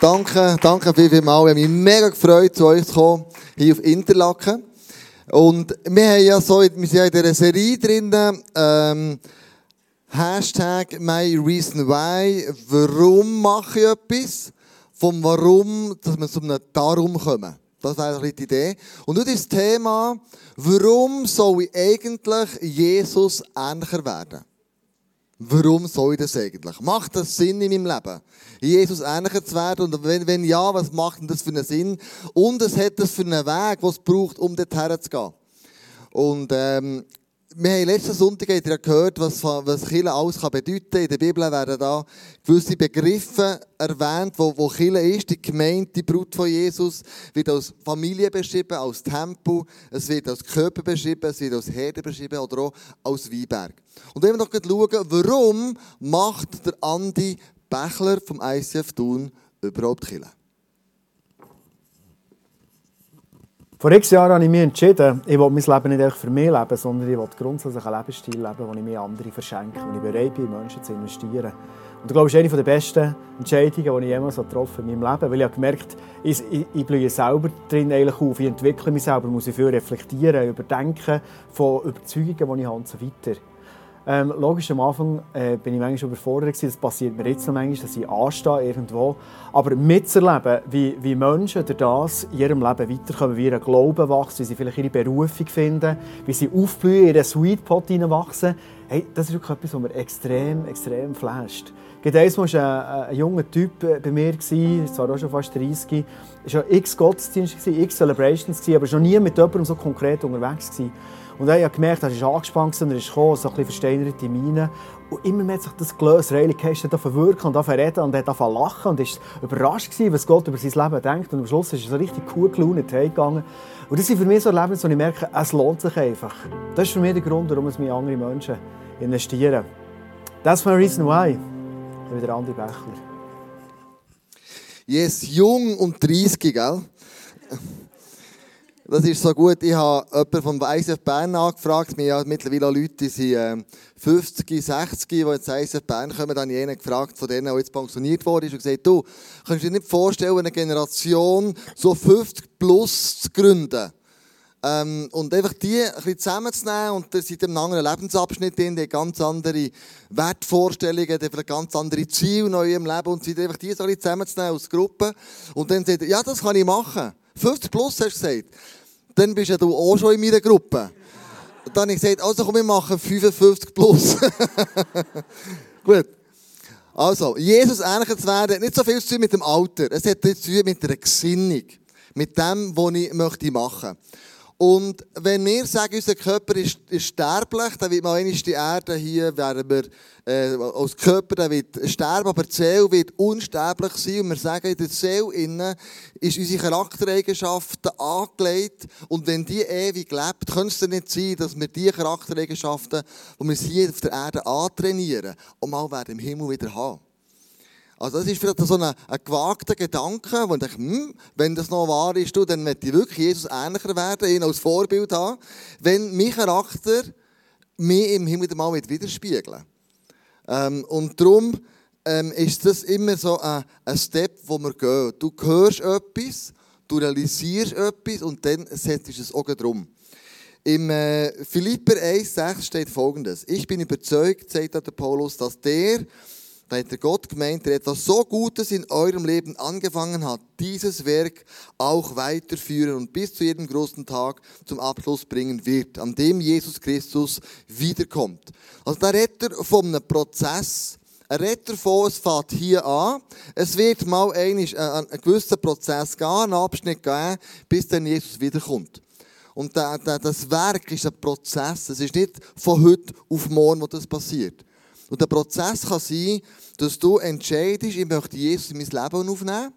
Danke, danke viel, viel mal. Ich habe mich mega gefreut, zu euch zu kommen, hier auf Interlaken. Und wir haben ja so, wir sind ja in dieser Serie drin, ähm, Hashtag My Reason Why. Warum mache ich etwas? Vom Warum, dass wir zu einem Darum kommen. Das wäre die Idee. Und nun ist das Thema, warum soll ich eigentlich Jesus ähnlicher werden? Warum soll ich das eigentlich? Macht das Sinn in meinem Leben? Jesus ähnlicher zu werden? Und wenn, wenn ja, was macht denn das für einen Sinn? Und es hat das für einen Weg, was es braucht, um dorthin zu gehen. Und ähm, wir haben letzten Sonntag gehört, was, was Kirche alles kann bedeuten kann. In der Bibel werden da gewisse Begriffe erwähnt, wo, wo Kirche ist. Die Gemeinde, die Brut von Jesus, wird als Familie beschrieben, als Tempel, es wird als Körper beschrieben, es wird als Herde beschrieben oder auch als Weinberg. Und wenn wir noch schauen, warum macht der Andi Bächler vom ICF Thun überhaupt Kirche? Vor x Jahren habe ich mich entschieden, ich will mein Leben nicht für mich leben, sondern ich will grundsätzlich einen Lebensstil leben, wo ich mir andere verschenke, wo ich bereit bin, in Menschen zu investieren. Und ich glaube, das ist eine der besten Entscheidungen, die ich jemals getroffen habe in meinem Leben. Weil ich habe gemerkt, ich, ich, ich blühe selber drin eigentlich auf. Ich entwickle mich selber, muss ich viel reflektieren, überdenken von Überzeugungen, die ich habe und so weiter. Ähm, logisch, am Anfang äh, bin ich manchmal überfordert. Das passiert mir jetzt noch manchmal, dass ich anstehe irgendwo. Aber mitzuerleben, wie, wie Menschen durch das in ihrem Leben weiterkommen, wie ihr Glauben wächst, wie sie vielleicht ihre Berufung finden, wie sie aufblühen, in ihren Sweet Pot hineinwachsen, hey, das ist wirklich etwas, was mir extrem, extrem flasht. Gerade war ein, ein, junger Typ äh, bei mir, zwar auch schon fast 30, es war x Gottesdienste, x Celebrations, aber schon nie mit jemandem so konkret unterwegs. Gewesen. Und dann habe gemerkt, er ist angespannt er ist gekommen, so ein bisschen versteinerte Miene. Und immer mehr hat sich das gelöst. Rayleigh Cash hat verwirkt und reden und hat lachen und ist überrascht gewesen, was Gott über sein Leben denkt. Und am Schluss ist er so richtig cool gelaunt heimgegangen. Und das sind für mich so Erlebnisse, wo ich merke, es lohnt sich einfach. Das ist für mich der Grund, warum es mir andere Menschen investieren. Ist my reason why. Ich bin Andi Bächler. Yes, jung und 30, gell? Das ist so gut. Ich habe jemanden vom ISF Bern angefragt. Wir haben mittlerweile auch Leute, die sind 50, ähm, 60, die jetzt ISF Bern kommen. Dann habe ich einen gefragt, von denen, der jetzt pensioniert wurde, und gesagt, du, kannst du dir nicht vorstellen, eine Generation so 50 plus zu gründen? Ähm, und einfach die ein bisschen zusammenzunehmen und dann sind in einem anderen Lebensabschnitt drin, die haben ganz andere Wertvorstellungen, die haben ganz andere Ziele in ihrem Leben und sind einfach die so ein bisschen zusammenzunehmen als Gruppe. Und dann sagt er, ja, das kann ich machen. 50 plus hast du gesagt dann bist ja du auch schon in meiner Gruppe. Dann habe ich gesagt, also komm, wir machen 55 plus. Gut. Also, Jesus ähnlicher zu werden, hat nicht so viel zu tun mit dem Alter. Es hat zu tun mit der Gesinnung. Mit dem, was ich möchte machen möchte. Und wenn wir sagen, unser Körper ist, ist sterblich, dann wird mal einmal die Erde hier, werden wir äh, als Körper dann wird sterben, aber die Seele wird unsterblich sein. Und wir sagen, in der Seele innen ist unsere Charaktereigenschaften angelegt. Und wenn die ewig lebt, könnte es dann nicht sein, dass wir diese Charaktereigenschaften, die wir hier auf der Erde antrainieren, und mal werden im Himmel wieder haben. Also das ist vielleicht so ein, ein gewagter Gedanke, wo ich denke, hm, wenn das noch wahr ist, du, dann möchte ich wirklich Jesus ähnlicher werden, ihn als Vorbild haben, wenn mein Charakter mich im Himmel mal widerspiegeln ähm, Und darum ähm, ist das immer so ein, ein Step, wo wir gehen. Du hörst etwas, du realisierst etwas und dann setzt es auch drum. Im äh, Philipper 1,6 steht folgendes. Ich bin überzeugt, sagt der Paulus, dass der, da hat der Gott gemeint, der etwas so Gutes in eurem Leben angefangen hat, dieses Werk auch weiterführen und bis zu jedem großen Tag zum Abschluss bringen wird, an dem Jesus Christus wiederkommt. Also da redet er von einem Prozess, er redet davon, es fängt hier an. Es wird mal einen, einen gewissen Prozess gehen, einen Abschnitt gehen, bis dann Jesus wiederkommt. Und das Werk ist ein Prozess. Es ist nicht von heute auf morgen, wo das passiert. Und der Prozess kann sein, dass du entscheidest, ich möchte Jesus in mein Leben aufnehmen.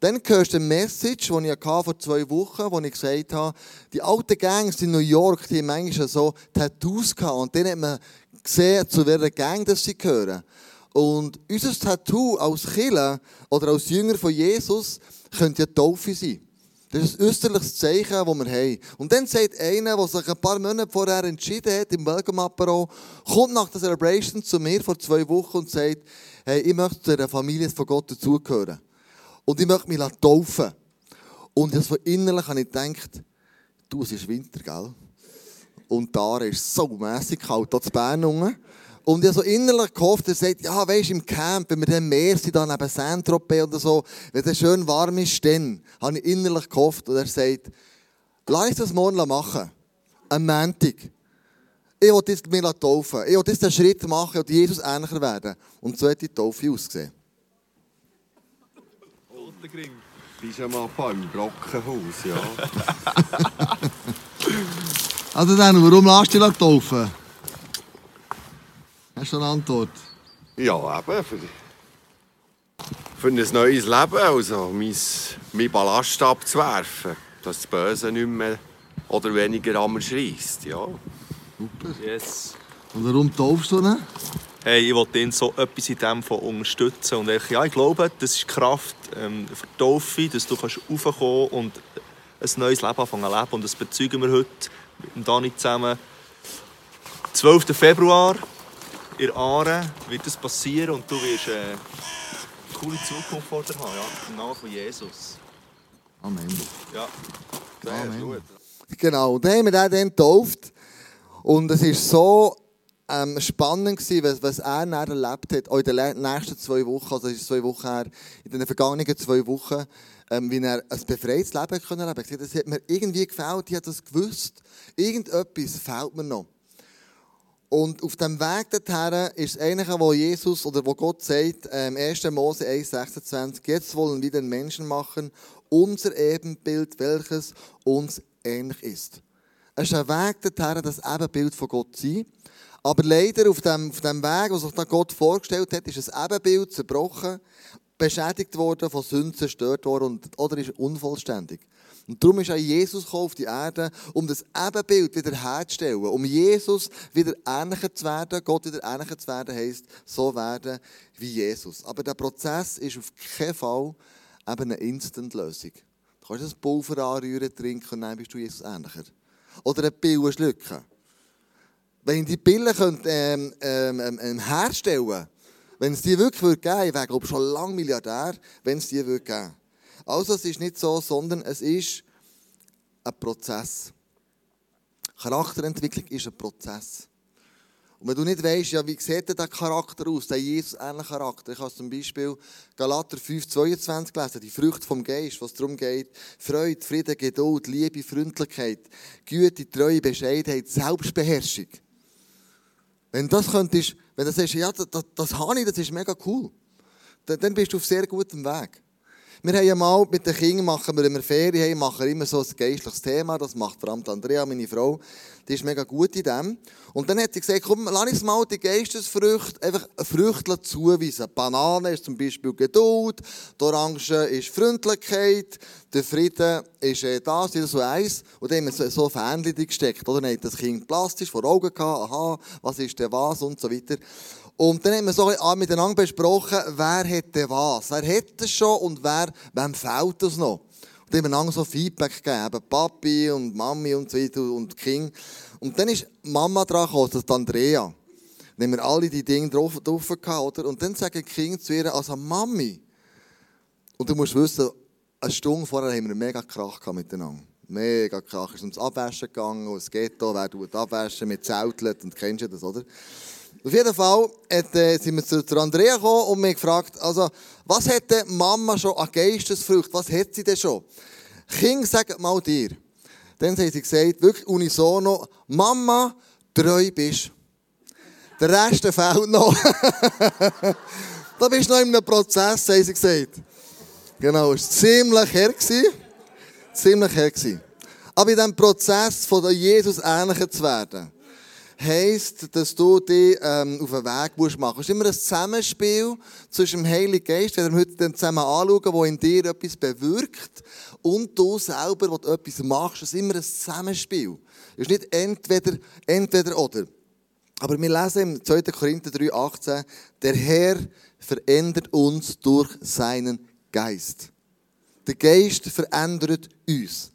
Dann hörst du eine Message, die ich vor zwei Wochen wo ich gesagt habe, die alten Gangs in New York, die haben manchmal so Tattoos gehabt. Und dann hat man gesehen, zu welcher Gang das sie gehören. Und unser Tattoo als Killer oder als Jünger von Jesus könnte ja Taufe sein. Das ist ein österliches Zeichen, das wir haben. Und dann sagt einer, der sich ein paar Monate vorher entschieden hat, im Welcome Apero, kommt nach der Celebration zu mir vor zwei Wochen und sagt, hey, ich möchte der Familie von Gott dazugehören. und ich möchte mich taufen. Und das von innerlich habe ich gedacht, du, es ist Winter, gell? Und da ist so mässig kalt, hier zu Bern unten. Und ich habe so innerlich gehofft, er sagt, ja, weisst im Camp, wenn wir dann mehr sind, dann neben Saint-Tropez oder so, wenn es schön warm ist, dann habe ich innerlich gehofft. Und er sagt, lass uns das morgen machen. Am Montag. Ich will jetzt mich taufen. Ich will jetzt einen Schritt machen und Jesus ähnlicher werden. Und so hat die Taufe ausgesehen. Bist ja mal im Brockenhaus, ja. also dann, warum lässt du dich taufen? Hast du eine Antwort? Ja, eben. Für, für ein neues Leben, also mein, mein Ballast abzuwerfen. Dass das Böse nicht mehr oder weniger an mir schreist, ja. Super. Yes. Und warum taufst du ihn? Hey, ich wollte ihn so etwas in dem von unterstützen. Und ich, ja, ich glaube, das ist die Kraft ähm, für die Taufe, dass du kannst raufkommen und ein neues Leben anfangen zu leben. Und das bezeugen wir heute mit Dani zusammen. 12. Februar in Aare wird das passieren und du wirst äh, eine coole Zukunft vor dir haben, ja, im Namen von Jesus. Amen. Ja. Sehr Amen. gut. Genau, und dann haben wir den dann getauft. Und es war so ähm, spannend, gewesen, was, was er dann erlebt hat, auch in den nächsten zwei Wochen, also ist zwei Wochen her, in den vergangenen zwei Wochen, ähm, wie er ein befreites Leben können leben konnte. Das hat mir irgendwie gefällt, ich habe das gewusst. Irgendetwas fehlt mir noch. Und auf dem Weg dorthin ist das Einige, wo Jesus oder wo Gott sagt, ähm, 1. Mose 1,26, jetzt wollen wir den Menschen machen, unser Ebenbild, welches uns ähnlich ist. Es ist ein Weg dorthin, das Ebenbild von Gott zu sein. Aber leider auf dem, auf dem Weg, was sich Gott vorgestellt hat, ist ein Ebenbild zerbrochen, beschädigt worden, von Sünden zerstört worden und, oder ist unvollständig. Und darum ist auch Jesus auf die Erde, um das Ebenbild wieder herzustellen, um Jesus wieder ähnlicher zu werden. Gott wieder ähnlicher zu werden heisst, so werden wie Jesus. Aber der Prozess ist auf keinen Fall eben eine Instant-Lösung. Du kannst ein Pulver anrühren, trinken und dann bist du Jesus ähnlicher. Oder eine Pille schlucken. Wenn ich die Pille könnte, ähm, ähm, ähm, herstellen wenn es die wirklich würde geben ich wäre glaube schon lange Milliardär, wenn es die würde geben Also es ist nicht so, sondern es ist ein Prozess. Charakterentwicklung ist ein Prozess. Und wenn du nicht weißt, ja, wie sieht denn der Charakter aus, der Jesus-ähnliche Charakter. Ich habe zum Beispiel Galater 5, 22 gelesen, die Früchte vom Geist, was darum geht, Freude, Frieden, Geduld, Liebe, Freundlichkeit, Güte, Treue, Bescheidenheit, Selbstbeherrschung. Wenn das könntest, wenn du sagst, ja, das, das, das habe ich, das ist mega cool, dann, dann bist du auf sehr gutem Weg. Wir haben mal mit den Kindern, machen wir, wir Ferien haben, machen immer so ein geistliches Thema. Das macht vor allem Andrea, meine Frau. Die ist mega gut in dem. Und dann hat sie gesagt, komm, lass uns mal die Geistesfrüchte, einfach Früchte zuweisen. Banane ist zum Beispiel Geduld, die Orange ist Freundlichkeit, der Frieden ist äh, das, wieder so eins. Und dann haben wir so, so Fähnchen gesteckt, oder? Dann hat das Kind plastisch vor Augen gehabt, aha, was ist denn was und so weiter. Und dann haben wir so miteinander besprochen, wer hätte was, wer hätte es schon und wer, wem fehlt es noch. Und dann haben wir so Feedback gegeben, eben Papi und Mami und so weiter und Kind. Und dann ist Mama dran gekommen, das ist Andrea. Dann haben wir alle die Dinge drauf, drauf gehabt, oder? Und dann sagen Kinder zu ihr, also Mami. Und du musst wissen, eine Stunde vorher haben wir mega Krach gehabt miteinander. Mega Krach. Es ist ums Abwaschen gegangen, das Ghetto, wer tut abwaschen, mit Zeltlet, und kennst du das, oder? Auf jeden Fall hat, äh, sind wir zu, zu Andrea gekommen und mich gefragt, also, was hätte Mama schon an Geistesfrucht, was hat sie denn schon? Kinder, sagt mal dir. Dann hat sie gesagt, wirklich unisono, Mama, treu bist. Der Rest fehlt noch. da bist du noch in einem Prozess, haben sie gesagt. Genau, es war ziemlich her. Ziemlich her. Aber in diesem Prozess von Jesus ähnlicher zu werden, heisst, dass du dich ähm, auf den Weg musst machen musst. Es ist immer ein Zusammenspiel zwischen dem Heiligen Geist, den wir heute zusammen anschauen, der in dir etwas bewirkt, und du selber, wo du etwas machst. Es ist immer ein Zusammenspiel. Es ist nicht entweder, entweder oder. Aber wir lesen im 2. Korinther 3, 18, der Herr verändert uns durch seinen Geist. Der Geist verändert uns.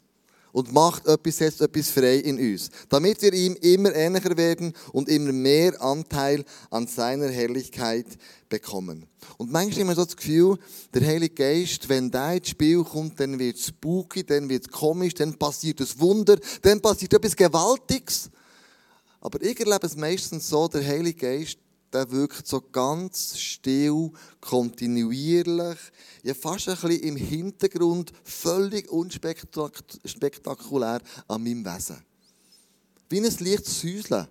Und macht etwas, setzt etwas frei in uns, damit wir ihm immer ähnlicher werden und immer mehr Anteil an seiner Herrlichkeit bekommen. Und manchmal haben wir so das Gefühl, der Heilige Geist, wenn der ins Spiel kommt, dann wird es spooky, dann wird es komisch, dann passiert ein Wunder, dann passiert etwas Gewaltiges. Aber ich erlebe es meistens so, der Heilige Geist, der wirkt so ganz still, kontinuierlich, ja fast ein bisschen im Hintergrund, völlig unspektakulär an meinem Wesen. Wie ein leichtes Säuseln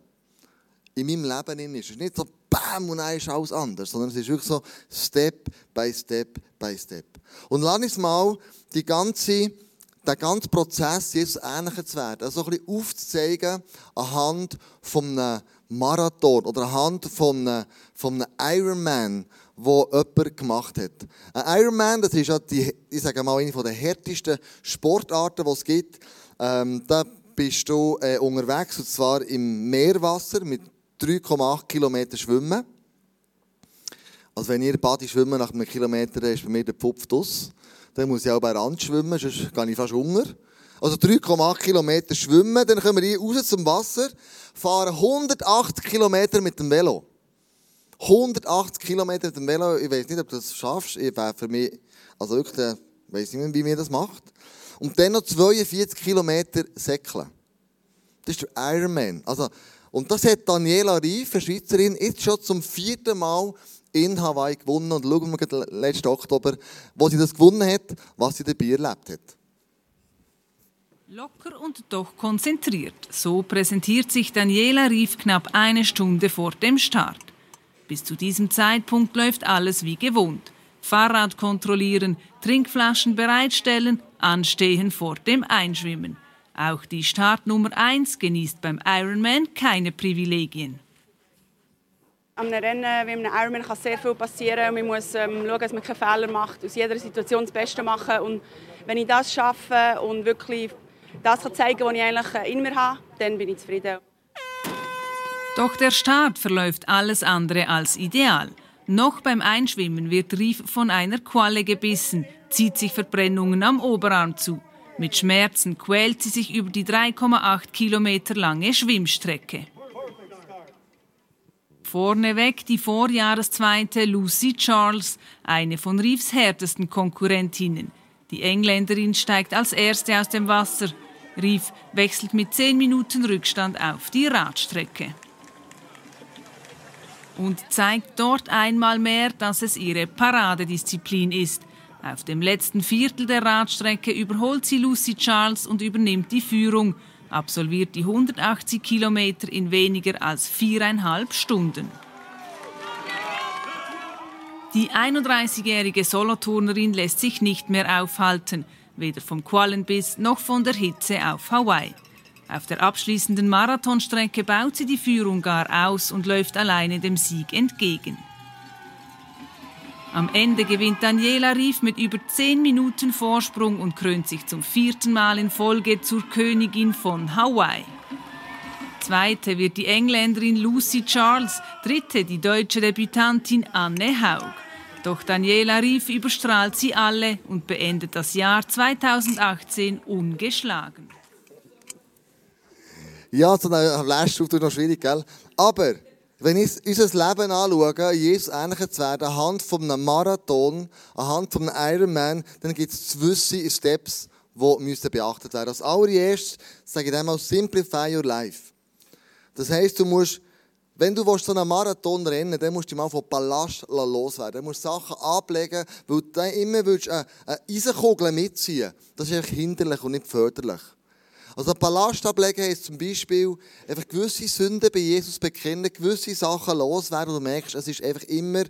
in meinem Leben ist. Es ist nicht so BAM und dann ist alles anders, sondern es ist wirklich so Step by Step by Step. Und lass uns mal die ganze, den ganzen Prozess Jesus ähnlicher zu werden, also ein bisschen aufzuzeigen anhand von einem Marathon oder anhand von einem, von einem Ironman, wo jemand gemacht hat. Ein Ironman, das ist ja die, ich sage mal, eine der härtesten Sportarten, die es gibt. Ähm, da bist du äh, unterwegs, und zwar im Meerwasser mit 3,8 Kilometer Schwimmen. Also wenn ihr Badi schwimmen nach einem Kilometer, ist bei mir der Pfupf aus. Dann muss ich auch bei Rand schwimmen, sonst gehe ich fast Hunger. Also 3,8 Kilometer schwimmen, dann kommen wir hier raus zum Wasser, fahren 180 Kilometer mit dem Velo. 180 Kilometer mit dem Velo, ich weiß nicht, ob du das schaffst. Ich wäre für mich, also wirklich, ich weiß nicht, wie man das macht. Und dann noch 42 Kilometer säckeln. Das ist der Ironman. Also, und das hat Daniela Rief, eine Schweizerin, jetzt schon zum vierten Mal in Hawaii gewonnen. Und schauen wir letzten Oktober, wo sie das gewonnen hat, was sie dabei erlebt hat. Locker und doch konzentriert. So präsentiert sich Daniela Rief knapp eine Stunde vor dem Start. Bis zu diesem Zeitpunkt läuft alles wie gewohnt. Fahrrad kontrollieren, Trinkflaschen bereitstellen, anstehen vor dem Einschwimmen. Auch die Startnummer 1 genießt beim Ironman keine Privilegien. Am Rennen wie einem Ironman kann sehr viel passieren. Man muss ähm, schauen, dass man keine Fehler macht, aus jeder Situation das Beste machen. Und wenn ich das schaffe und wirklich das kann zeigen was ich eigentlich äh, in mir habe, dann bin ich zufrieden. Doch der Start verläuft alles andere als ideal. Noch beim Einschwimmen wird Rief von einer Qualle gebissen, zieht sich Verbrennungen am Oberarm zu. Mit Schmerzen quält sie sich über die 3,8 Kilometer lange Schwimmstrecke. Vorneweg die Vorjahreszweite Lucy Charles, eine von Reeves härtesten Konkurrentinnen. Die Engländerin steigt als erste aus dem Wasser. Reef wechselt mit 10 Minuten Rückstand auf die Radstrecke. Und zeigt dort einmal mehr, dass es ihre Paradedisziplin ist. Auf dem letzten Viertel der Radstrecke überholt sie Lucy Charles und übernimmt die Führung, absolviert die 180 Kilometer in weniger als viereinhalb Stunden. Die 31-jährige Soloturnerin lässt sich nicht mehr aufhalten, weder vom Qualenbiss noch von der Hitze auf Hawaii. Auf der abschließenden Marathonstrecke baut sie die Führung gar aus und läuft alleine dem Sieg entgegen. Am Ende gewinnt Daniela Rief mit über 10 Minuten Vorsprung und krönt sich zum vierten Mal in Folge zur Königin von Hawaii. Zweite wird die Engländerin Lucy Charles, dritte die deutsche Debütantin Anne Haug. Doch Daniela Rief überstrahlt sie alle und beendet das Jahr 2018 ungeschlagen. Ja, so ein Last noch schwierig, gell? Aber wenn ich unser Leben anschaue, Jesus ähnlicher zu werden, anhand von einem Marathon, anhand von einem Ironman, dann gibt es gewisse Steps, die müssen beachtet werden. Als allererstes sage ich einmal, simplify your life. Das heisst, du musst, wenn du so einen Marathon rennen willst, dann musst du mal von Ballast loswerden. Du musst Sachen ablegen, weil du immer eine Eisenkugel mitziehen Das ist hinderlich und nicht förderlich. Also Ballast ablegen heisst zum Beispiel einfach gewisse Sünden bei Jesus bekennen, gewisse Sachen loswerden und du merkst, es ist einfach immer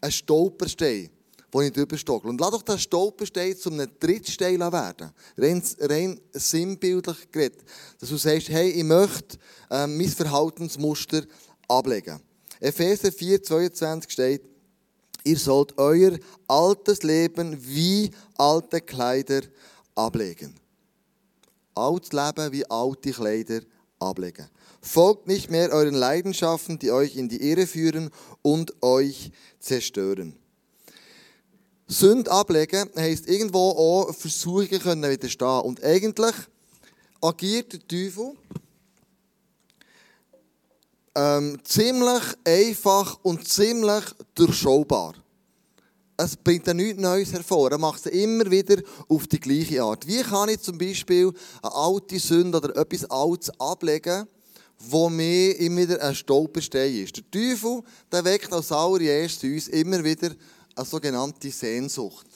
ein Stolperstein, wo ich drüber stocke. Und lass doch den Stolperstein zu einem Trittstein werden. Rein, rein sinnbildlich geredet. Dass du sagst, hey, ich möchte äh, mein Verhaltensmuster ablegen. Epheser 4, 22 steht, ihr sollt euer altes Leben wie alte Kleider ablegen altes Leben wie alte Kleider ablegen. Folgt nicht mehr euren Leidenschaften, die euch in die Irre führen und euch zerstören. Sünd ablegen heisst irgendwo auch Versuchungen können widerstehen. Und eigentlich agiert der Teufel ähm, ziemlich einfach und ziemlich durchschaubar. Es bringt ja nichts Neues hervor. Er macht es immer wieder auf die gleiche Art. Wie kann ich zum Beispiel eine alte Sünde oder etwas Altes ablegen, wo mir immer wieder ein Stolperstein ist? Der Teufel der weckt als allererstes uns immer wieder eine sogenannte Sehnsucht.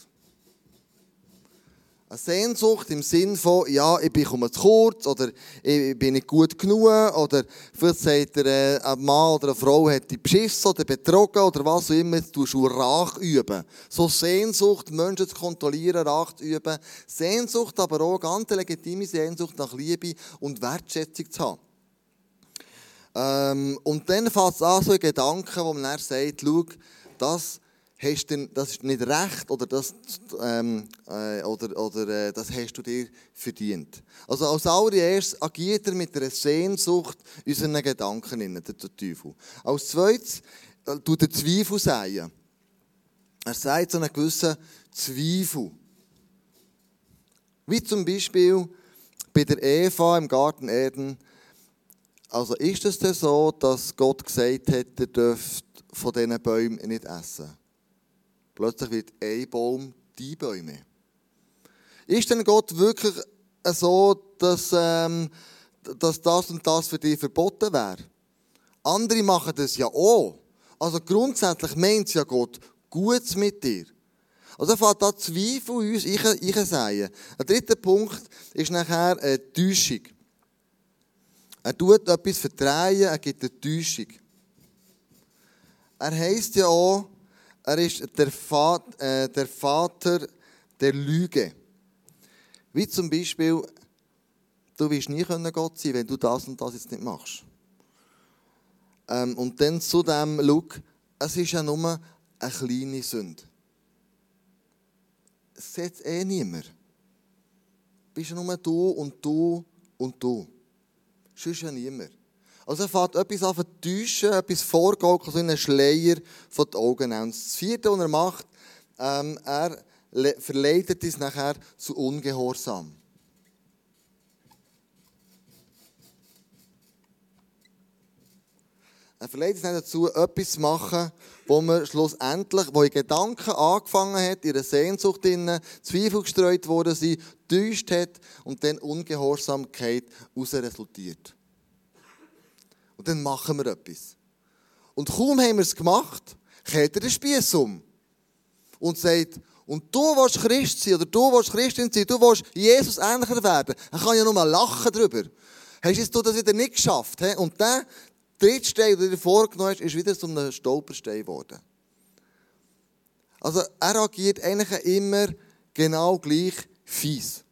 Eine Sehnsucht im Sinn von, ja, ich bekomme zu kurz oder ich bin nicht gut genug oder vielleicht sagt er, äh, ein Mann oder eine Frau hat dich beschissen oder betrogen oder was auch immer, jetzt tust du Rach üben. So Sehnsucht, Menschen zu kontrollieren, Rach zu üben. Sehnsucht, aber auch ganz legitime Sehnsucht nach Liebe und Wertschätzung zu haben. Ähm, und dann fängt es an, so Gedanken, wo man dann sagt, schau, das hast du, das ist nicht recht oder das, ähm, äh, oder, oder, äh, das hast du dir verdient. Also als allererstes agiert er mit einer Sehnsucht unseren Gedanken in, der, Teufel. Als zweites äh, tut er Zweifel säen. Er sagt so einen gewissen Zweifel. Wie zum Beispiel bei der Eva im Garten Eden. Also ist es denn so, dass Gott gesagt hat, ihr dürft von diesen Bäumen nicht essen? Plötzlich wird ein Baum die Bäume. Ist denn Gott wirklich so, dass, ähm, dass das und das für dich verboten wäre? Andere machen das ja auch. Also grundsätzlich meint ja Gott gut mit dir. Also fängt da Zweifel uns einzusehen. Ein dritter Punkt ist nachher eine Täuschung. Er tut etwas verdrehen, er gibt eine Täuschung. Er heisst ja auch, er ist der Vater, äh, der Vater der Lüge. Wie zum Beispiel, du wirst nie Gott sein, wenn du das und das jetzt nicht machst. Ähm, und dann zu dem, Look, es ist ja nur eine kleine Sünde. Es sieht eh niemand. Bist ja nur du und du und du. Sonst ja niemand. Also er fängt etwas an täuschen, etwas vorgaukeln, so einen Schleier von den Augen Und das vierte, was er macht, ähm, er verleitet uns nachher zu Ungehorsam. Er verleitet uns dazu, etwas zu machen, wo man schlussendlich, wo in Gedanken angefangen hat, ihre Sehnsucht innen, Zweifel gestreut worden sind, täuscht hat und dann Ungehorsamkeit daraus resultiert. Und dann machen wir etwas. Und kaum haben wir es gemacht, kehrt er den Spieß um. Und sagt, und du willst Christ sein, oder du willst Christin sein, du willst Jesus ähnlicher werden. Er kann ja nur mal lachen darüber. Hast du das wieder nicht geschafft? He? Und der dritte Stein, den du dir vorgenommen hast, ist wieder so ein Stolperstein geworden. Also er agiert eigentlich immer genau gleich fies.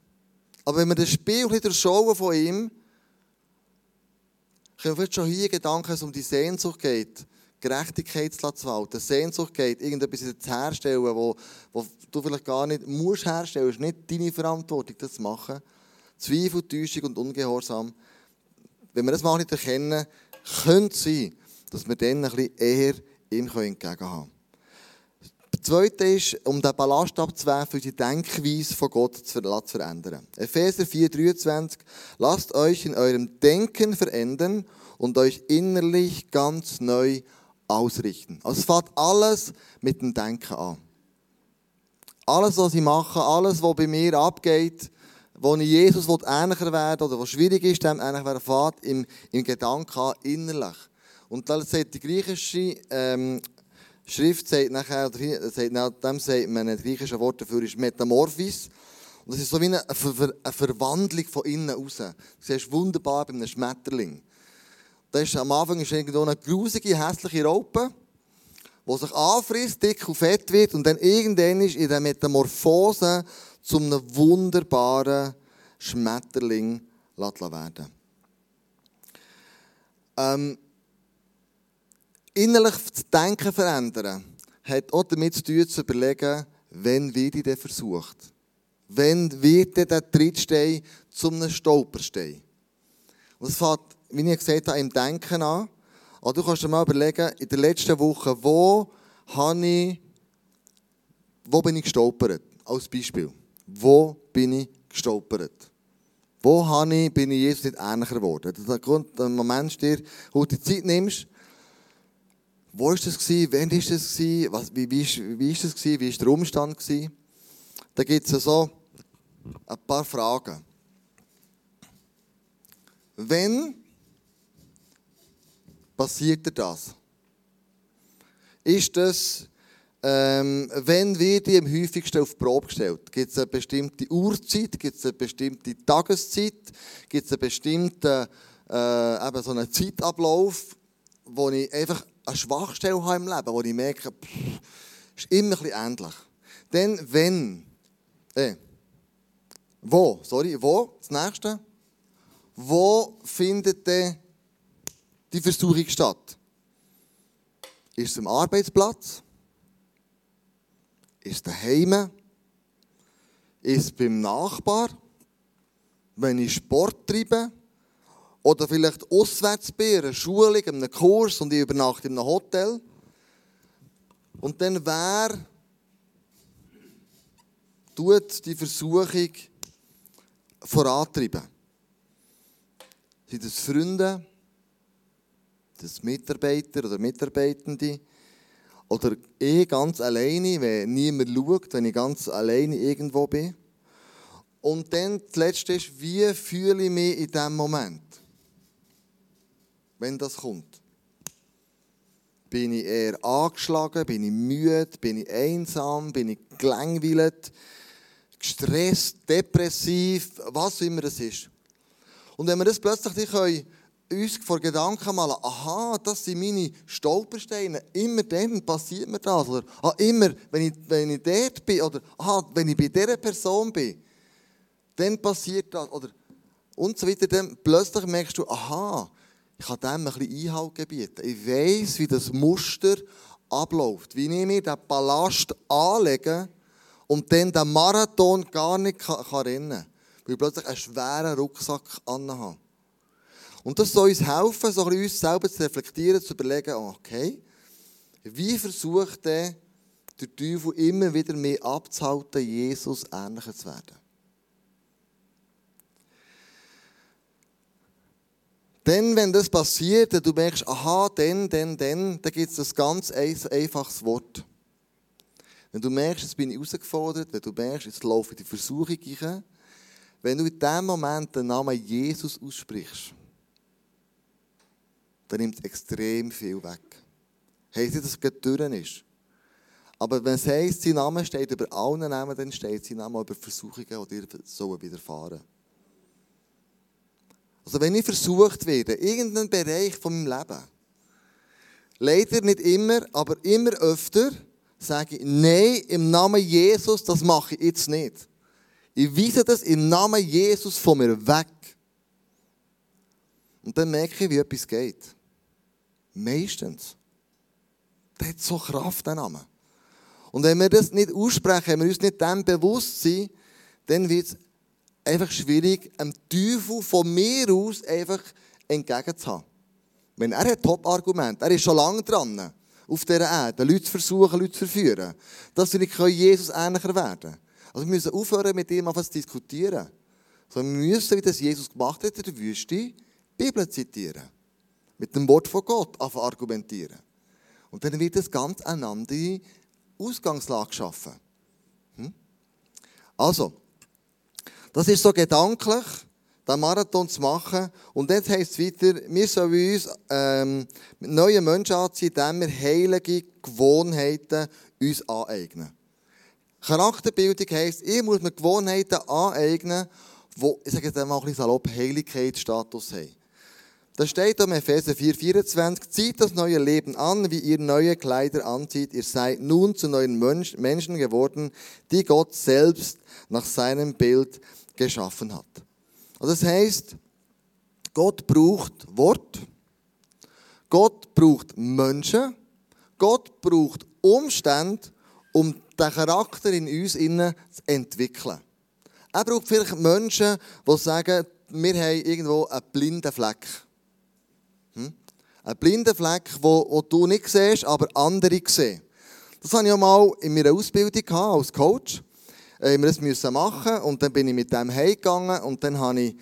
Aber wenn wir das Spiel schauen von ihm, können wir schon hier Gedanken, es um die Sehnsucht geht, Gerechtigkeit zu walten, Sehnsucht geht, irgendetwas zu herstellen, wo, wo du vielleicht gar nicht musst herstellen, es ist nicht deine Verantwortung, das zu machen. Zweifel, Täuschung und Ungehorsam. Wenn wir das mal nicht erkennen, könnte es sein, dass wir dann ein bisschen eher ihm entgegenhaben können. Das Zweite ist, um den Ballast abzuwerfen, die Denkweise von Gott zu verändern. Epheser 4,23 Lasst euch in eurem Denken verändern und euch innerlich ganz neu ausrichten. Also es fängt alles mit dem Denken an. Alles, was ich mache, alles, was bei mir abgeht, wo ich Jesus ähnlicher werden oder was schwierig ist, dem ähnlich werden, fängt im, im Gedanken an, innerlich. Und dann sagt die griechische ähm, Schrift sagt nachher, oder sagt, nach dem sagt man, ein griechisches Wort dafür ist Metamorphis. Und das ist so wie eine, eine Verwandlung von innen raus. Du siehst wunderbar bei einem Schmetterling. Da ist, am Anfang ist irgendwo eine grusige, hässliche Raupe, die sich anfrisst, dick und fett wird und dann irgendwann ist in der Metamorphose zu einem wunderbaren Schmetterling werden ähm, innerlich zu denken verändern, hat auch damit zu tun, zu überlegen, wenn wird ich denn versucht? Wenn wird denn der Trittstein zu einem Stolperstein? Und es fängt, wie ich gesagt habe, im Denken an. Aber du kannst dir mal überlegen, in der letzten Woche, wo habe ich, wo bin ich gestolpert? Als Beispiel. Wo bin ich gestolpert? Wo ich, bin ich Jesus nicht ähnlicher geworden? Der Grund, der Moment dir, wo du die Zeit nimmst, wo war das gewesen? Wann war das gewesen? Was, wie, wie, ist, wie ist das gewesen? Wie war der Umstand gewesen? Da gibt es so ein paar Fragen. Wenn passiert das? Ist das, ähm, wenn wird die am häufigsten auf die Probe gestellt? Gibt es eine bestimmte Uhrzeit? Gibt es eine bestimmte Tageszeit? Gibt es einen bestimmten äh, eben so einen Zeitablauf, wo ich einfach eine Schwachstelle habe im Leben, wo ich merke, pff, ist immer ein bisschen ähnlich. Denn wenn, äh, wo, sorry, wo, das nächste, wo findet denn die Versuchung statt? Ist es am Arbeitsplatz? Ist es daheim? Ist es beim Nachbar? Wenn ich Sport treibe? Oder vielleicht auswärts bin, einer Schulung, einem Kurs und ich übernachte in einem Hotel? Und dann wer tut die Versuchung vorantreiben? Sind das Freunde? das Mitarbeiter oder Mitarbeitende. Oder ich ganz alleine, wenn niemand schaut, wenn ich ganz alleine irgendwo bin. Und dann das Letzte ist, wie fühle ich mich in diesem Moment, wenn das kommt? Bin ich eher angeschlagen? Bin ich müde? Bin ich einsam? Bin ich gelangweilt? Gestresst? Depressiv? Was immer es ist. Und wenn wir das plötzlich können, uns vor Gedanken malen, aha, das sind meine Stolpersteine, immer dann passiert mir das. Oder ah, immer, wenn ich, wenn ich dort bin, oder aha, wenn ich bei dieser Person bin, dann passiert das. Oder und so weiter. Dann plötzlich merkst du, aha, ich kann dem ein bisschen Einhalt gebieten. Ich weiß, wie das Muster abläuft. Wie ich mir den Ballast anlege und dann den Marathon gar nicht kann, rennen kann. Weil ich plötzlich einen schweren Rucksack anhabe. Und das soll uns helfen, so uns selber zu reflektieren, zu überlegen, okay, wie versucht der, der Teufel immer wieder mehr abzuhalten, Jesus ähnlicher zu werden? Denn, wenn das passiert, und du merkst, aha, dann, dann, dann, dann gibt es ein ganz einfaches Wort. Wenn du merkst, jetzt bin ich herausgefordert, wenn du merkst, jetzt laufe die Versuchung rein, wenn du in dem Moment den Namen Jesus aussprichst, dann nimmt es extrem viel weg. Heißt nicht, dass es gerade ist. Aber wenn es heisst, sein Name steht über allen Namen, dann steht sein Name über Versuchungen, die dir sollen widerfahren Also wenn ich versucht werde, irgendeinen Bereich von meinem Leben, leider nicht immer, aber immer öfter, sage ich, nein, im Namen Jesus, das mache ich jetzt nicht. Ich weise das im Namen Jesus von mir weg. Und dann merke ich, wie etwas geht. Meistens. Der hat so Kraft, der Name. Und wenn wir das nicht aussprechen, wenn wir uns nicht dem bewusst sind, dann wird es einfach schwierig, einem Teufel von mir aus einfach entgegenzuhaben. Wenn er hat Top-Argument, er ist schon lange dran, auf dieser Erde, Leute zu versuchen, Leute zu verführen, dass wir nicht Jesus ähnlicher werden. Also wir müssen aufhören, mit ihm zu diskutieren. Sondern wir müssen, wie das Jesus gemacht hat in der Wüste, die Bibel zitieren mit dem Wort von Gott argumentieren. Und dann wird es ganz eine andere Ausgangslage schaffen. Hm? Also, das ist so gedanklich, den Marathon zu machen. Und jetzt heisst es weiter, wir sollen uns ähm, mit neuen Menschen anziehen, indem wir heilige Gewohnheiten uns aneignen. Charakterbildung heisst, ich muss mir Gewohnheiten aneignen, die, ich sage jetzt einmal ein bisschen salopp, Heiligkeitsstatus haben. Da steht um Epheser 4,24, zieht das neue Leben an, wie ihr neue Kleider anzieht. Ihr seid nun zu neuen Menschen geworden, die Gott selbst nach seinem Bild geschaffen hat. Also das heißt, Gott braucht Wort, Gott braucht Menschen, Gott braucht Umstände, um den Charakter in uns zu entwickeln. Er braucht vielleicht Menschen, die sagen, wir haben irgendwo einen blinden Fleck. Ein blinder Fleck, den du nicht siehst, aber andere sehen. Das hatte ich auch mal in meiner Ausbildung als Coach. Äh, wir das müssen machen und dann bin ich mit dem heimgegangen und dann habe ich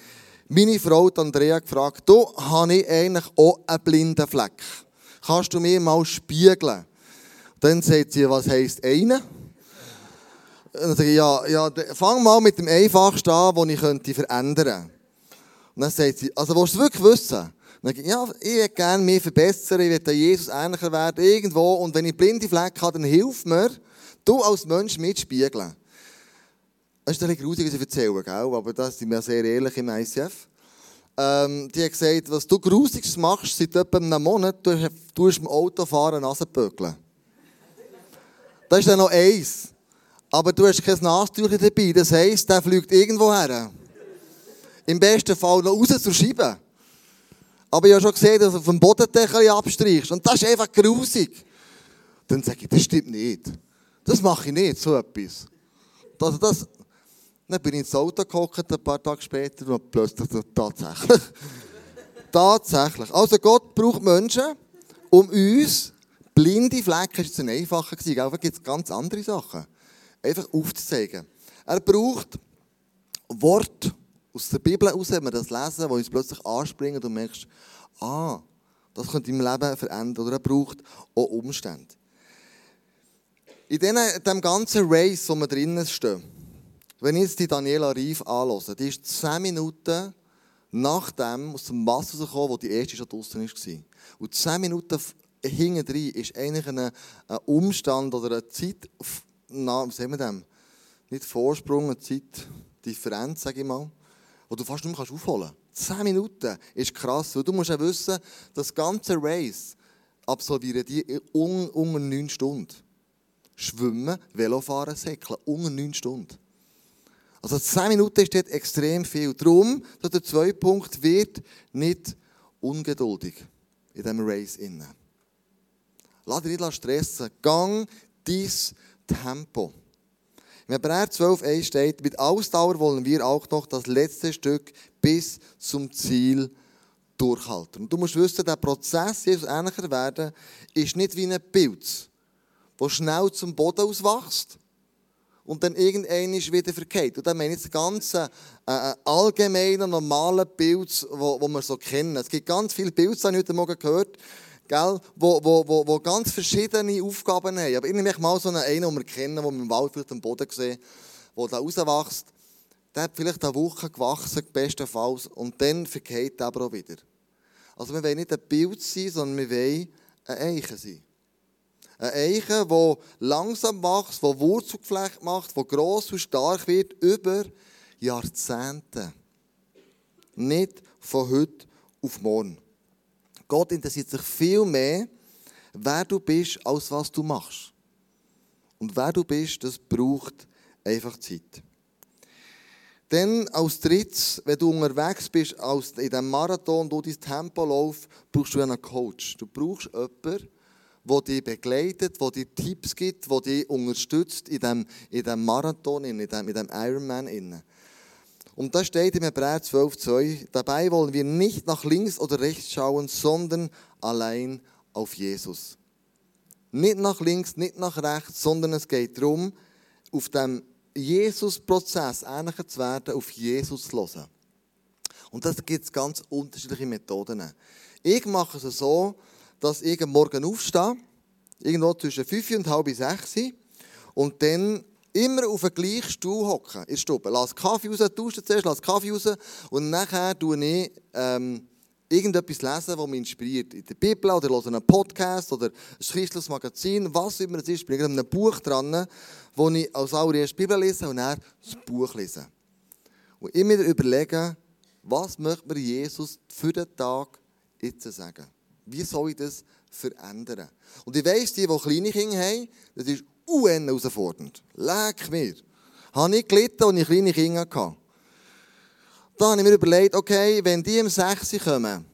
meine Frau Andrea gefragt, du, habe ich eigentlich auch einen blinden Fleck? Kannst du mir mal spiegeln? Dann sagt sie, was heisst einer? Und dann sage ich, ja, ja, fang mal mit dem Einfachsten an, den ich könnte verändern könnte. Und dann sagt sie, also willst du es wirklich wissen? Dann ich, ja, ich würde gerne mich verbessern, ich will Jesus ähnlicher werden, irgendwo. Und wenn ich blinde Flecken habe, dann hilf mir, du als Mensch mitspiegeln. Das ist ein bisschen grusig, was ich erzähle, aber das sind wir sehr ehrlich im ICF. Ähm, die hat gesagt, was du Grusiges machst seit etwa einem Monat, du tust im Autofahren Nasenböckeln. Das ist dann noch eins. Aber du hast kein Nastuch dabei, das heisst, der fliegt irgendwo her. Im besten Fall noch raus zur Scheibe. Aber ich habe schon gesehen, dass du auf dem Bodendeckel abstreichst. Und das ist einfach grusig. Dann sage ich, das stimmt nicht. Das mache ich nicht, so etwas. Also das, dann bin ich ins Auto gehockt, ein paar Tage später, und plötzlich tatsächlich. tatsächlich. Also Gott braucht Menschen, um uns, blinde Flecken, das war jetzt einfacher aber gibt es ganz andere Sachen, einfach aufzuzeigen. Er braucht Worte aus der Bibel heraus, wenn wir das lesen, wo uns plötzlich anspringen und du merkst, ah, das könnte im Leben verändern. Oder er braucht auch Umstände. In diesem ganzen Race, wo wir drinnen stehen, wenn ich jetzt die Daniela Rief anhöre, die ist 10 Minuten nach dem aus dem Wasser rausgekommen, wo die erste schon draußen war. Und 10 Minuten hinten drin ist eigentlich ein, ein Umstand oder eine Zeit, na, was sagen wir dem? Nicht Vorsprung, eine Zeitdifferenz, sage ich mal, wo du fast nicht mehr aufholen kannst. 10 Minuten ist krass, weil du musst ja wissen, das ganze Race absolvieren die unter 9 Stunden. Schwimmen, Velofahren, Säckeln, unter 9 Stunden. Also 10 Minuten ist dort extrem viel. Darum, der zweite Punkt, wird nicht ungeduldig in diesem Race. Innen. Lass dich nicht stressen. Gang dein Tempo. Im Hebräer 12,1 steht, mit Ausdauer wollen wir auch noch das letzte Stück bis zum Ziel durchhalten. Und du musst wissen, der Prozess, Jesus ähnlicher werden, ist nicht wie ein Pilz, der schnell zum Boden auswächst und dann irgendwann wieder verkehrt. Und dann meine ich jetzt ganz äh, äh, allgemeinen, normalen Pilz, wo, wo wir so kennen. Es gibt ganz viele Pilze, die ich heute Morgen gehört gell, wo, wo, wo, wo ganz verschiedene Aufgaben haben. Aber ich nehme mal so einen, den wir kennen, den wir im Wald vielleicht am Boden sehen, der da rauswächst. Der hat vielleicht eine Woche gewachsen, bestenfalls, und dann verkehrt er aber auch wieder. Also wir wollen nicht ein Bild sein, sondern wir wollen ein Eichen sein. Ein Eichen, das langsam wächst, das Wurzelgeflecht macht, das gross und stark wird über Jahrzehnte. Nicht von heute auf morgen. Gott interessiert sich viel mehr, wer du bist, als was du machst. Und wer du bist, das braucht einfach Zeit. Dann als drittes, wenn du unterwegs bist in diesem Marathon, du dein Tempo laufst, brauchst du einen Coach. Du brauchst jemanden, der dich begleitet, der dir Tipps gibt, der dich unterstützt in diesem, in diesem Marathon, in diesem, in diesem Ironman. Und da steht im Hebräer 12,2, dabei wollen wir nicht nach links oder rechts schauen, sondern allein auf Jesus. Nicht nach links, nicht nach rechts, sondern es geht darum, auf dem Jesus-Prozess ähnlicher zu werden, auf Jesus zu hören. Und das gibt es ganz unterschiedliche Methoden. Ich mache es so, dass ich am Morgen aufstehe, irgendwo zwischen 5 und halb 6 und dann immer auf den gleichen Stuhl hocken in der Stube. Lass Kaffee raus, dusche zuerst, lass Kaffee raus und nachher tue ich ähm, irgendetwas lesen, das mich inspiriert. In der Bibel oder höre einen Podcast oder ein christliches Magazin, was immer es ist. Ich bin in einem Buch dran, wo ich als allererstes die Bibel lese und dann das Buch lese. Und immer überlegen, was möchte mir Jesus für den Tag jetzt sagen? Wie soll ich das verändern? Und ich weiss, die, die kleine Kinder haben, das ist UN herausfordernd. Leck mir. Habe ich gelitten, als ich kleine Kinder hatte. Da habe ich mir überlegt, okay, wenn die um 6 Uhr kommen,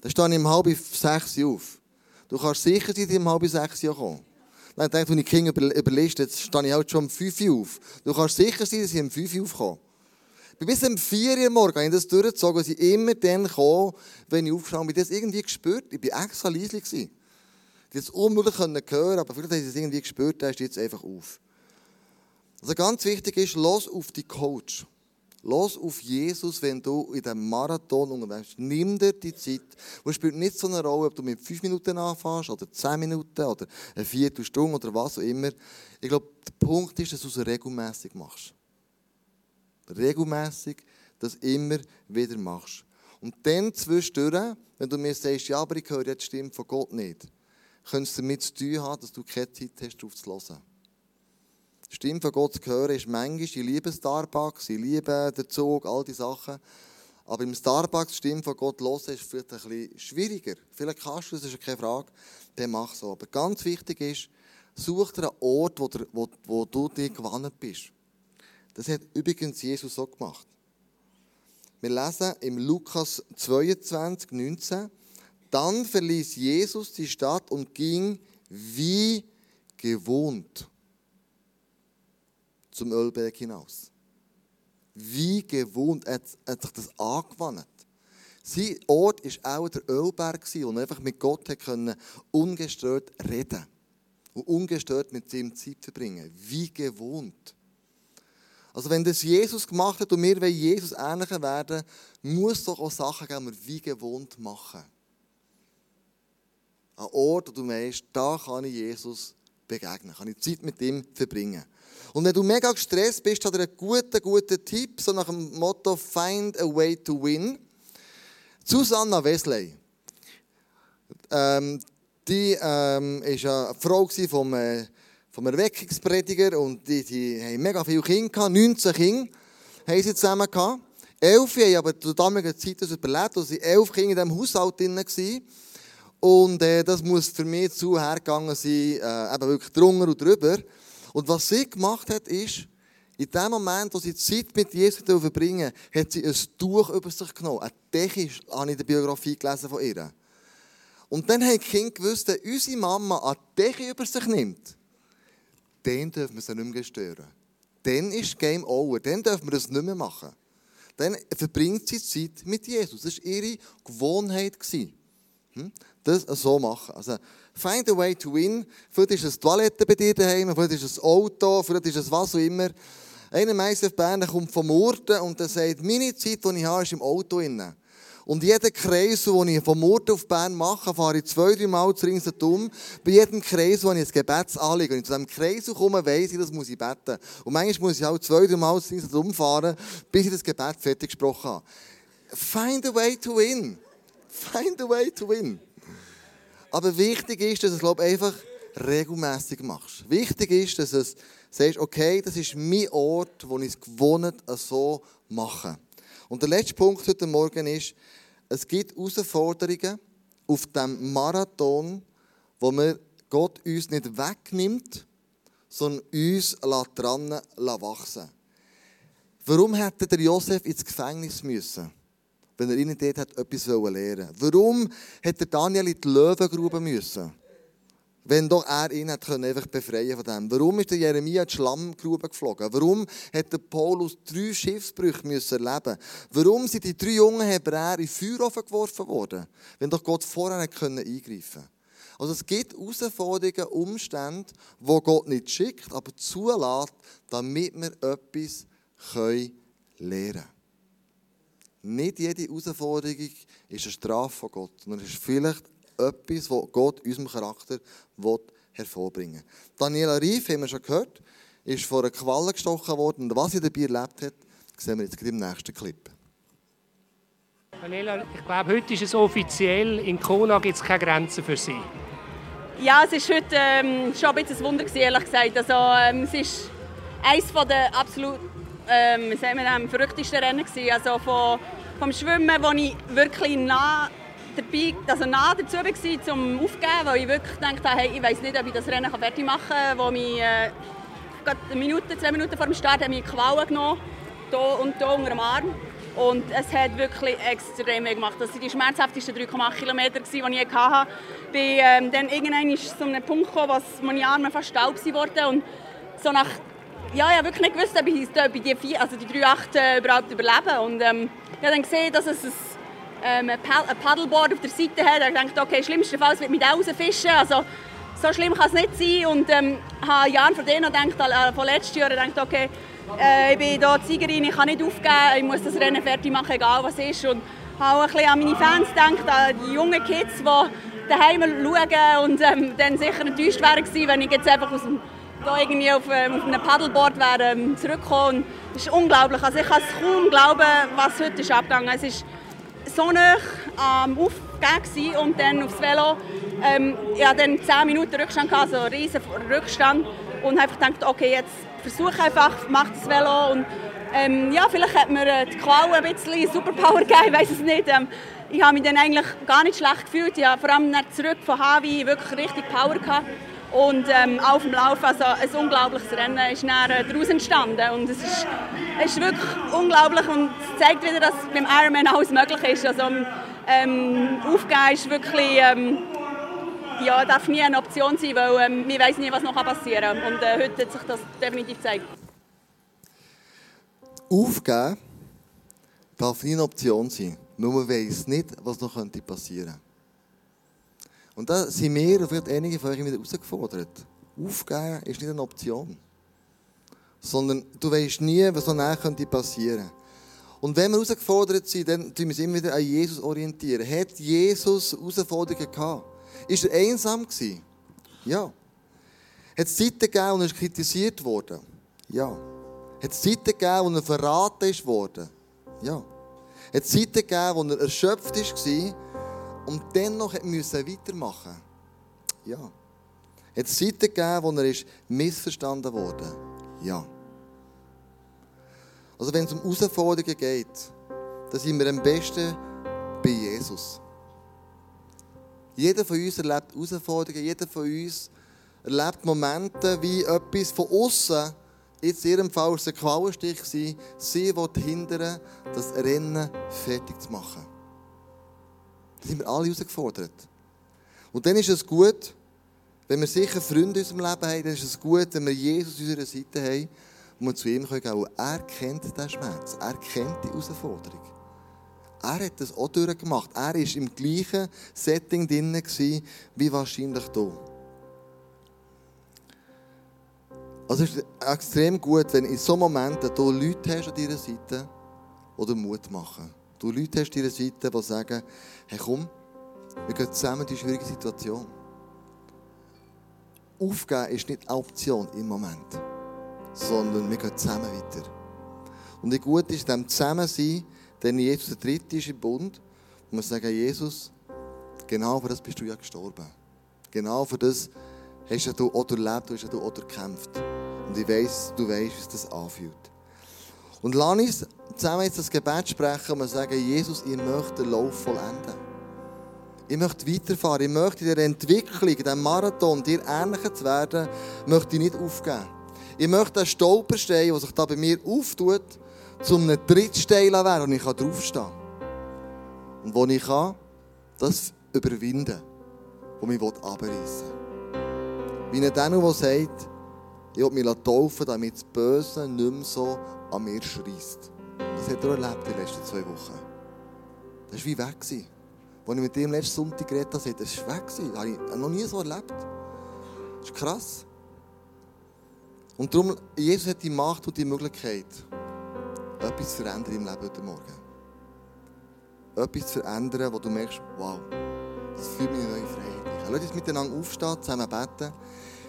dann stehe ich um halb 6 Uhr auf. Du kannst sicher sein, dass die um halb 6 Uhr kommen. Dann denke ich, wenn ich die Kinder überliste, stehe ich halt schon um 5 Uhr auf. Du kannst sicher sein, dass sie um 5 Uhr aufkommen. Bis um 4 Uhr morgens habe ich das durchgezogen, dass ich immer dann komme, wenn ich aufschaue. Ich habe das irgendwie gespürt. Ich war extra leise. Die es unmöglich hören können, aber vielleicht haben sie es irgendwie gespürt, da ist jetzt einfach auf. Also ganz wichtig ist, los auf die Coach. Los auf Jesus, wenn du in diesem Marathon unterwegs bist. Nimm dir die Zeit. Und es spielt nicht so eine Rolle, ob du mit fünf Minuten anfängst oder zehn Minuten oder eine Viertelstunde oder was auch immer. Ich glaube, der Punkt ist, dass du es regelmäßig machst. Regelmäßig das immer wieder machst. Und dann zwischendurch, wenn du mir sagst, ja, aber ich höre jetzt die Stimme von Gott nicht, könntest du damit zu tun haben, dass du keine Zeit hast, darauf zu hören. Die Stimme von Gott zu hören ist manchmal, ich liebe Starbucks, ich liebe den Zug, all diese Sachen. Aber im Starbucks die Stimme von Gott hören ist vielleicht ein bisschen schwieriger. Vielleicht kannst du, das ist keine Frage, dann mach so. Aber ganz wichtig ist, such dir einen Ort, wo, wo, wo du dir gewandt bist. Das hat übrigens Jesus so gemacht. Wir lesen im Lukas 22, 19, dann verließ Jesus die Stadt und ging wie gewohnt zum Ölberg hinaus. Wie gewohnt hat, hat sich das angewandt. Sein Ort war auch der Ölberg, wo er einfach mit Gott konnte ungestört reden und ungestört mit ihm Zeit verbringen. Wie gewohnt. Also wenn das Jesus gemacht hat und wir wollen Jesus ähnlicher werden, muss doch auch Sachen geben, die wir wie gewohnt machen. Ein Ort, wo du meinst, da kann ich Jesus begegnen, kann ich Zeit mit ihm verbringen. Und wenn du mega gestresst bist, hat er einen guten, guten Tipp, so nach dem Motto Find a way to win. Susanna Wesley. Ähm, die ähm, ist eine Frau vom, äh, vom Erweckungsprediger und die, die haben mega viele Kinder gehabt, 19 Kinder haben sie zusammen gehabt. Elf haben aber zur damaligen Zeit das überlebt, also elf Kinder in diesem Haushalt drin waren. Und äh, das muss für mich zu hergegangen sein, äh, eben wirklich drunter und drüber. Und was sie gemacht hat, ist, in dem Moment, wo sie Zeit mit Jesus verbringen hat sie ein Tuch über sich genommen. Ein Decke habe ich in der Biografie gelesen von ihr. Und dann haben die Kinder gewusst, wenn unsere Mama eine Decke über sich nimmt, dann dürfen wir sie nicht mehr stören. Dann ist Game over. Dann dürfen wir das nicht mehr machen. Dann verbringt sie Zeit mit Jesus. Das war ihre Gewohnheit. Hm? Das so machen. Also, find a way to win. Vielleicht ist es Toilette bei dir daheim, vielleicht ist es Auto, vielleicht ist es was auch immer. Einer Meister Bern kommt vom Murten und sagt, meine Zeit, die ich habe, ist im Auto. Drin. Und jeden Kreis, den ich vom Murten auf Bern mache, fahre ich zwei, drei Mal zu ringsherum. Bei jedem Kreis, wo ich ein Gebet anlege. Und ich zu diesem Kreis komme, weiss ich, das muss ich beten. Und manchmal muss ich auch zwei, drei Mal zu ringsherum fahren, bis ich das Gebet fertig gesprochen habe. Find a way to win. Find a way to win. Aber wichtig ist, dass du es glaube einfach regelmäßig machst. Wichtig ist, dass du sagst, okay, das ist mein Ort, wo ich es gewohnt so mache. Und der letzte Punkt heute Morgen ist, es gibt Herausforderungen auf dem Marathon, wo wir Gott uns nicht wegnimmt, sondern uns dran wachsen Warum hätte der Josef ins Gefängnis müssen? wenn er ihnen dort etwas lernen wollte. Warum hätte Daniel in die Löwengrube müssen? Wenn doch er ihn hat können einfach befreien von dem. Warum ist der Jeremia in die Schlammgrube geflogen? Warum hat der Paulus drei Schiffsbrüche müssen erleben? Warum sind die drei jungen Hebräer in Feuerofen geworfen worden? Wenn doch Gott vorher nicht eingreifen konnte. Also es gibt Herausforderungen, Umstände, wo Gott nicht schickt, aber zulässt, damit wir etwas lernen können. Nicht jede Herausforderung ist eine Strafe von Gott, sondern ist vielleicht etwas, was Gott unserem Charakter hervorbringen will. Daniela Rief, haben wir schon gehört, ist vor einer Qualle gestochen worden. Und was sie dabei erlebt hat, sehen wir jetzt im nächsten Clip. Daniela, ich glaube, heute ist es offiziell, in Kona gibt es keine Grenzen für Sie. Ja, es war heute ähm, schon ein bisschen ein Wunder, ehrlich gesagt. Also, ähm, es ist eines der absolut ähm, sagen wir, am verrücktesten Rennen. Gewesen. Also von, vom Schwimmen, wo ich wirklich nah dabei, also nah dazu war, zum Aufgeben, weil ich wirklich gedacht habe, hey, ich weiß nicht, ob ich das Rennen fertig machen kann, wo mich äh, eine Minute, zwei Minuten vor dem Start haben mich Qualen genommen, hier und hier unter dem Arm. Und es hat wirklich extrem gemacht. Das waren die schmerzhaftesten 3,8 Kilometer, die ich hatte. Ich bin ähm, dann irgendwann zu einem Punkt gekommen, wo meine Arme fast taub wurden. Und so nach ja, ich habe wirklich nicht gewusst, ob ich, die, also die 3,8 äh, überhaupt überlebe. Und ähm, ich habe dann gesehen, dass es ähm, ein Paddleboard auf der Seite hat. Ich dachte, okay, schlimmstenfalls wird mich da rausfischen. Also so schlimm kann es nicht sein. Und ähm, habe Jahren vor denen gedacht, äh, von letzten Jahren gedacht, okay, äh, ich bin hier Siegerin, ich kann nicht aufgeben, ich muss das Rennen fertig machen, egal was ist. Und habe auch ein bisschen an meine Fans gedacht, an die jungen Kids, die daheim schauen und ähm, dann sicher enttäuscht wären gewesen, wenn ich jetzt einfach aus dem da irgendwie auf, ähm, auf einem Paddleboard ähm, zurückgekommen. Es ist unglaublich. Also ich kann es kaum glauben, was heute ist abgegangen ist. So nah am Aufgehen und dann aufs Velo. Ähm, ich hatte dann 10 Minuten Rückstand, also einen riesen Rückstand. Und einfach gedacht, okay, jetzt versuche einfach, mach das Velo. Und, ähm, ja, vielleicht hat mir äh, die Qual ein bisschen Superpower gegeben, ich weiß es nicht. Ähm, ich habe mich dann eigentlich gar nicht schlecht gefühlt. Ich habe vor allem zurück von Havi wirklich richtig Power gehabt. Und ähm, auf dem Lauf, also ein unglaubliches Rennen ist äh, daraus entstanden. Und es ist, es ist wirklich unglaublich und zeigt wieder, dass beim Ironman alles möglich ist. Also ähm, Aufgeben ist wirklich, ähm, ja, darf nie eine Option sein, weil ähm, man weiß nie, was noch passieren kann. Und äh, heute hat sich das definitiv gezeigt. Aufgeben darf nie eine Option sein, weil man weiß nicht, was noch passieren könnte. Und da sind wir und vielleicht einige von euch wieder herausgefordert. Aufgeben ist nicht eine Option. Sondern du weißt nie, was näher könnte passieren. Und wenn wir herausgefordert sind, dann tun wir uns immer wieder an Jesus orientieren. Hat Jesus Herausforderungen gehabt? Ist er einsam gewesen? Ja. Hat es Zeiten gegeben, wo er kritisiert wurde? Ja. Hat es Zeiten gegeben, wo er verraten wurde? Ja. Hat es Zeiten gegeben, wo er erschöpft war und dennoch musste weitermachen. Ja. Hat es Zeiten gegeben, wo er ist missverstanden wurde? Ja. Also wenn es um Herausforderungen geht, dann sind wir am besten bei Jesus. Jeder von uns erlebt Herausforderungen, jeder von uns erlebt Momente, wie etwas von außen, jetzt in ihrem Fall ein Qualenstich war, sie hindern das Rennen fertig zu machen. Da sind wir alle herausgefordert. Und dann ist es gut, wenn wir sicher Freunde in unserem Leben haben, dann ist es gut, wenn wir Jesus an unserer Seite haben und wir zu ihm gehen können. Er kennt den Schmerz, er kennt die Herausforderung. Er hat das auch durchgemacht. Er war im gleichen Setting drin wie wahrscheinlich du. Also es ist extrem gut, wenn in so Momenten du Leute hast an deiner Seite, die dir Mut machen du Leute hast an deiner Seite, die sagen, hey komm, wir gehen zusammen in die schwierige Situation. Aufgeben ist nicht Option im Moment, sondern wir gehen zusammen weiter. Und wie gut ist dem Zusammensein, denn Jesus der Dritte ist im Bund, und wir sagen, Jesus, genau für das bist du ja gestorben. Genau für das hast du auch erlebt, hast du auch gekämpft. Und ich weiss, du weißt, wie das anfühlt. Und lass uns zusammen jetzt das Gebet sprechen und sagen, Jesus, ich möchte den Lauf vollenden. Ich möchte weiterfahren. Ich möchte in der Entwicklung, in diesem Marathon, dir ähnlicher zu werden, möchte ich nicht aufgeben. Ich möchte den Stolperstein, der sich da bei mir auftut, zu einem Trittstein werden und ich kann draufstehen. Und wo ich kann, das überwinden, was mich abreißen. Wie ein Daniel, der sagt, ich will mich taufen, damit das Böse nicht mehr so an mir schreist. Das hat er erlebt in den letzten zwei Wochen. Das war wie weg. Als ich mit ihm letzten Sonntag geredet habe, das war weg. Das habe ich noch nie so erlebt. Das ist krass. Und darum, Jesus hat die Macht und die Möglichkeit, etwas zu verändern im Leben heute Morgen. Etwas zu verändern, wo du merkst, wow, das fühlt mich in neue Freiheit. Lass uns miteinander aufstehen, zusammen beten.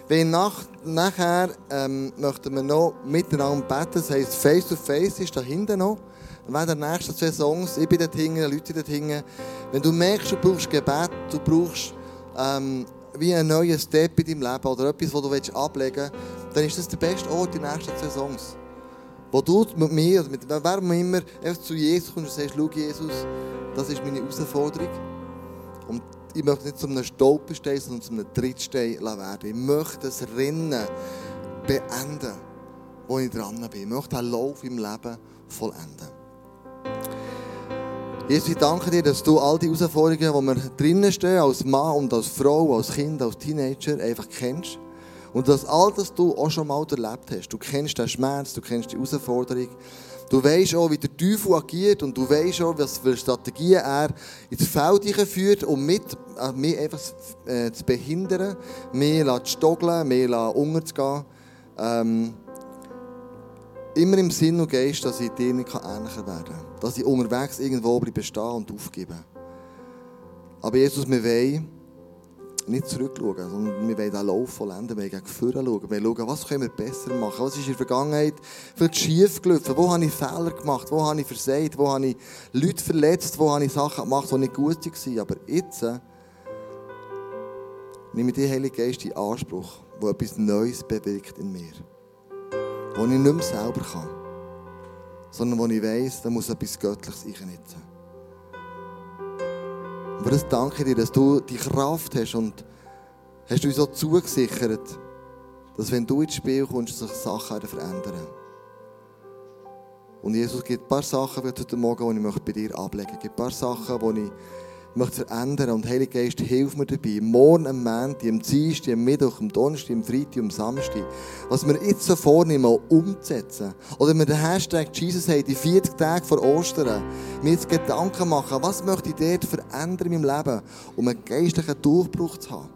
Wenn nach, nachher ähm, möchten wir noch miteinander beten, das heisst Face to Face ist da hinten noch. Und wenn der nächsten zwei Songs, ich bin dort hinten, Leute dort hinten, wenn du merkst, du brauchst Gebet, du brauchst ähm, wie einen neuen Step in deinem Leben oder etwas, das du willst ablegen willst, dann ist das der beste Ort, die nächsten zwei Songs. Wo du mit mir oder mit wer immer zu Jesus kommst und sagst, schau Jesus, das ist meine Herausforderung. Und ich möchte nicht zu einem Stolperstein, sondern zu einem Trittstein werden. Ich möchte das Rennen beenden, wo ich dran bin. Ich möchte einen Lauf im Leben vollenden. Jesus, ich danke dir, dass du all die Herausforderungen, wo wir drinnen stehen, als Mann und als Frau, als Kind, als Teenager, einfach kennst. Und dass all das du auch schon mal erlebt hast. Du kennst den Schmerz, du kennst die Herausforderung. Du weißt auch, wie der Teufel agiert und du weißt auch, was für Strategien er ins Feld führt, um mit, äh, mich einfach äh, zu behindern, mich zu stoggeln, mich unterzugehen. Ähm, immer im Sinn und Geist, dass ich dir nicht ähnlicher werden kann. Dass ich unterwegs irgendwo bleibe stehen und aufgebe. Aber Jesus, wir wollen nicht zurückschauen, sondern wir wollen den Lauf vollenden, wir wollen vorne schauen. Wir schauen, was können wir besser machen, was ist in der Vergangenheit vielleicht schief gelaufen, wo habe ich Fehler gemacht, wo habe ich versagt, wo habe ich Leute verletzt, wo habe ich Sachen gemacht, die nicht gut waren. Aber jetzt äh, nehme ich den Heiligen Geist in Anspruch, der etwas Neues bewirkt in mir. Wo ich nicht mehr selber kann, sondern wo ich weiss, da muss etwas Göttliches einschnitzen. Für das danke dir, dass du die Kraft hast und hast uns so zugesichert, dass wenn du ins Spiel kommst, sich Sachen verändern. Und Jesus gibt ein paar Sachen heute Morgen, die ich bei dir ablegen möchte. Es gibt ein paar Sachen, die ich möchte verändern und Heilige Geist, hilf mir dabei. Morgen am Montag, am Dienstag, am Mittwoch, am Donnerstag, am Freitag, am Samstag. Was wir jetzt so vornehmen, umzusetzen. Oder wir den Hashtag Jesus haben, die 40 Tage vor Ostern, mir jetzt Gedanken machen, was möchte ich dort verändern in meinem Leben, um einen geistlichen Durchbruch zu haben.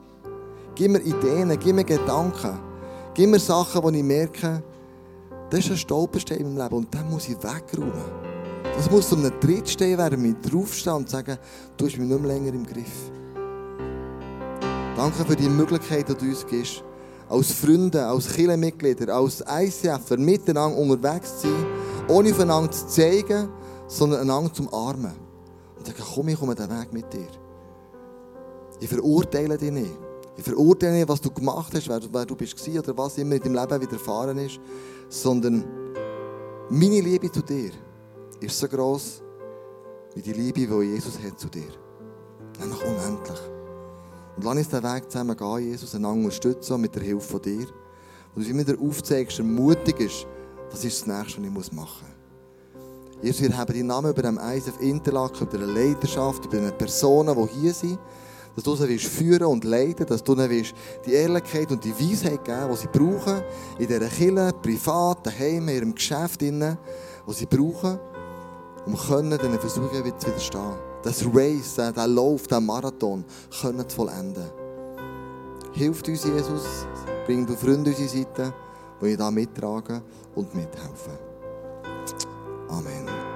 Gib mir Ideen, gib mir Gedanken. Gib mir Sachen, wo ich merke, das ist ein Stolperstein in meinem Leben und den muss ich wegräumen. Das muss um einen Trittstein werden, mit draufstehen und sagen, du hast mich nicht mehr länger im Griff. Danke für die Möglichkeit, die du uns gibst, als Freunde, als Kirchenmitglieder, als ICF miteinander unterwegs zu sein, ohne voneinander zu zeigen, sondern einander zum Armen. Und sagen, komm, ich komme den Weg mit dir. Ich verurteile dich nicht. Ich verurteile nicht, was du gemacht hast, wer, wer du bist oder was immer in deinem Leben widerfahren ist, sondern meine Liebe zu dir ist so groß wie die Liebe, die Jesus hat zu dir. Nämlich unendlich. Und lass uns den Weg zusammen gehen, Jesus, einander unterstützen mit der Hilfe von dir. Und du mir wieder aufzeigst, ermutig ist, das ist das Nächste, was ich machen muss. Jesus, wir haben deinen Namen über dem ISF Interlaken, über eine Leidenschaft, über die Personen, die hier sind. Dass du sie führen und leiten dass du ihnen die Ehrlichkeit und die Weisheit geben die sie brauchen, in dieser Kirche, privat, daheim, in ihrem Geschäft, die sie brauchen um können diesen Versuchen zu widerstehen. Das Race, der Lauf, der Marathon können zu vollenden. Hilft uns, Jesus, bringt Freunde unsere Seite, die da mittragen und mithelfen. Amen.